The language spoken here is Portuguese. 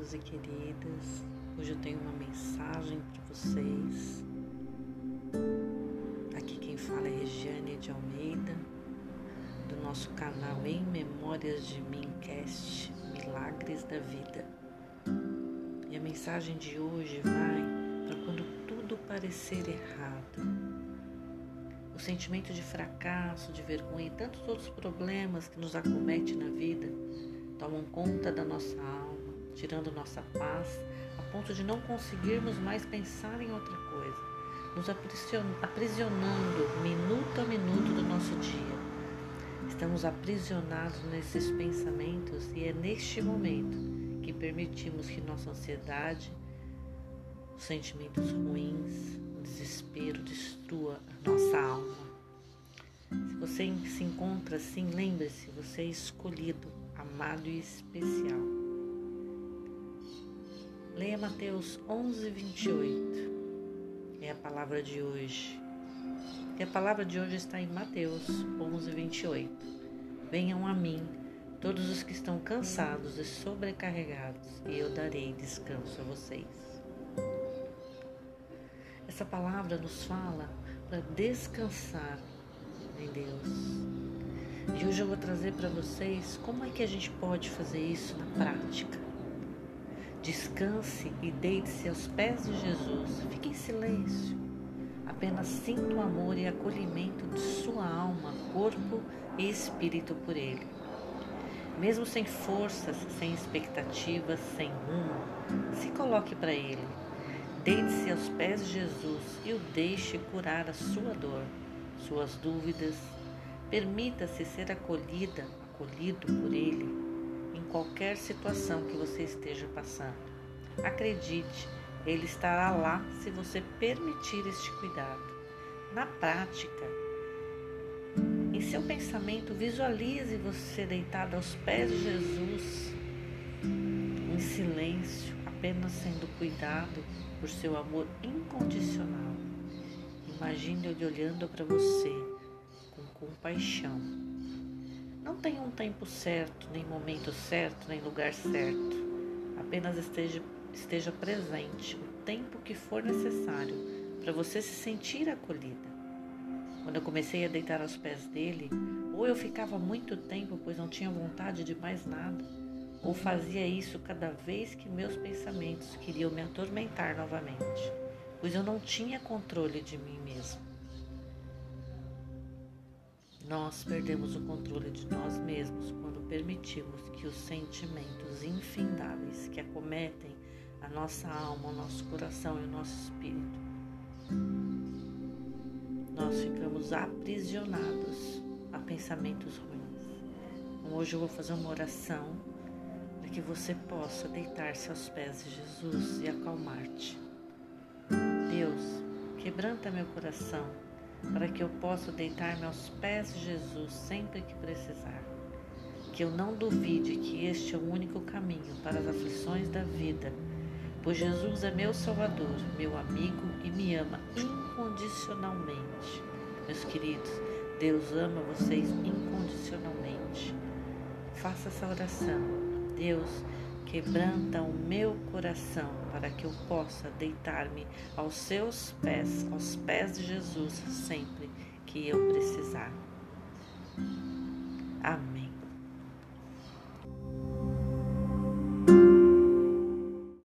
queridos e queridas. Hoje eu tenho uma mensagem para vocês. Aqui quem fala é Regiane de Almeida, do nosso canal Em Memórias de Mim Cast Milagres da Vida. E a mensagem de hoje vai para quando tudo parecer errado. O sentimento de fracasso, de vergonha e tantos outros problemas que nos acometem na vida tomam conta da nossa alma, tirando nossa paz, a ponto de não conseguirmos mais pensar em outra coisa, nos aprisionando minuto a minuto do nosso dia. Estamos aprisionados nesses pensamentos e é neste momento que permitimos que nossa ansiedade, os sentimentos ruins, o desespero destrua a nossa alma. Se você se encontra assim, lembre-se, você é escolhido amado e especial. Leia Mateus 11, 28. É a palavra de hoje. E a palavra de hoje está em Mateus 11, 28. Venham a mim, todos os que estão cansados e sobrecarregados, e eu darei descanso a vocês. Essa palavra nos fala para descansar em Deus e hoje eu vou trazer para vocês como é que a gente pode fazer isso na prática. Descanse e deite-se aos pés de Jesus. Fique em silêncio. Apenas sinta o amor e acolhimento de sua alma, corpo e espírito por Ele. Mesmo sem forças, sem expectativas, sem rumo, se coloque para Ele. Deite-se aos pés de Jesus e o deixe curar a sua dor, suas dúvidas, Permita-se ser acolhida, acolhido por Ele em qualquer situação que você esteja passando. Acredite, Ele estará lá se você permitir este cuidado. Na prática, em seu pensamento, visualize você deitado aos pés de Jesus, em silêncio, apenas sendo cuidado por seu amor incondicional. Imagine ele olhando para você com compaixão. Não tem um tempo certo, nem momento certo, nem lugar certo. Apenas esteja, esteja presente o tempo que for necessário para você se sentir acolhida. Quando eu comecei a deitar aos pés dele, ou eu ficava muito tempo, pois não tinha vontade de mais nada, ou fazia isso cada vez que meus pensamentos queriam me atormentar novamente, pois eu não tinha controle de mim mesmo. Nós perdemos o controle de nós mesmos quando permitimos que os sentimentos infindáveis que acometem a nossa alma, o nosso coração e o nosso espírito, nós ficamos aprisionados a pensamentos ruins. Então, hoje eu vou fazer uma oração para que você possa deitar-se aos pés de Jesus e acalmar-te. Deus, quebranta meu coração para que eu possa deitar-me aos pés de Jesus sempre que precisar. Que eu não duvide que este é o único caminho para as aflições da vida, pois Jesus é meu Salvador, meu amigo e me ama incondicionalmente. Meus queridos, Deus ama vocês incondicionalmente. Faça essa oração. Deus, Quebranta o meu coração para que eu possa deitar-me aos seus pés, aos pés de Jesus, sempre que eu precisar. Amém.